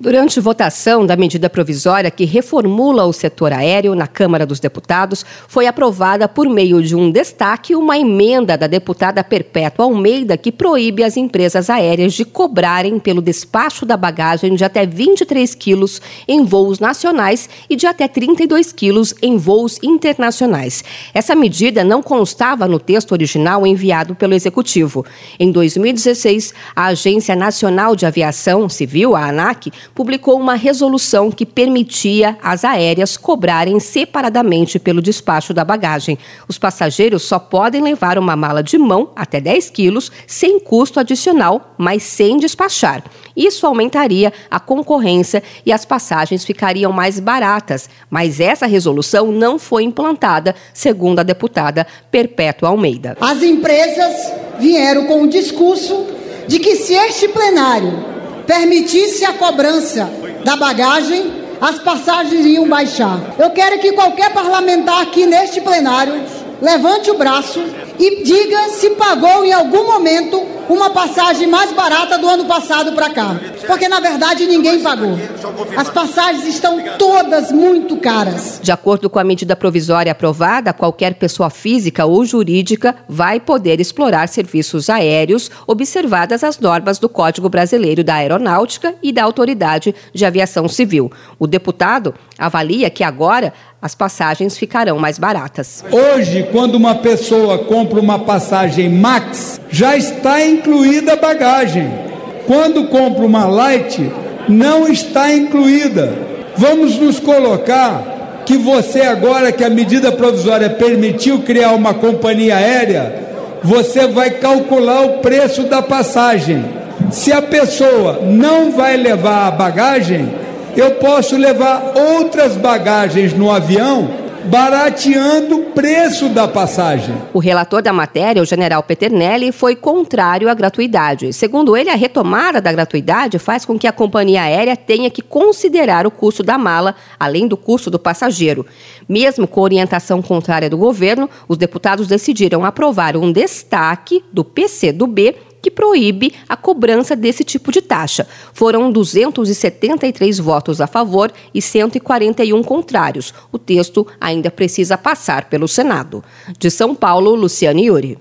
Durante votação da medida provisória que reformula o setor aéreo na Câmara dos Deputados, foi aprovada por meio de um destaque uma emenda da deputada Perpétua Almeida que proíbe as empresas aéreas de cobrarem pelo despacho da bagagem de até 23 quilos em voos nacionais e de até 32 quilos em voos internacionais. Essa medida não constava no texto original enviado pelo Executivo. Em 2016, a Agência Nacional de Aviação Civil, a ANAC, publicou uma resolução que permitia às aéreas cobrarem separadamente pelo despacho da bagagem. Os passageiros só podem levar uma mala de mão até 10 quilos sem custo adicional, mas sem despachar. Isso aumentaria a concorrência e as passagens ficariam mais baratas, mas essa resolução não foi implantada, segundo a deputada Perpétua Almeida. As empresas vieram com o discurso de que se este plenário permitisse a cobrança da bagagem, as passagens iriam baixar. Eu quero que qualquer parlamentar aqui neste plenário levante o braço e diga se pagou em algum momento uma passagem mais barata do ano passado para cá. Porque na verdade ninguém pagou. As passagens estão todas muito caras. De acordo com a medida provisória aprovada, qualquer pessoa física ou jurídica vai poder explorar serviços aéreos, observadas as normas do Código Brasileiro da Aeronáutica e da Autoridade de Aviação Civil. O deputado avalia que agora as passagens ficarão mais baratas. Hoje, quando uma pessoa compra uma passagem Max, já está incluída a bagagem. Quando compra uma Light, não está incluída. Vamos nos colocar que você agora que a medida provisória permitiu criar uma companhia aérea, você vai calcular o preço da passagem. Se a pessoa não vai levar a bagagem, eu posso levar outras bagagens no avião barateando o preço da passagem. O relator da matéria, o general Peternelli, foi contrário à gratuidade. Segundo ele, a retomada da gratuidade faz com que a companhia aérea tenha que considerar o custo da mala, além do custo do passageiro. Mesmo com orientação contrária do governo, os deputados decidiram aprovar um destaque do PC do B que proíbe a cobrança desse tipo de taxa. Foram 273 votos a favor e 141 contrários. O texto ainda precisa passar pelo Senado. De São Paulo, Luciane Yuri.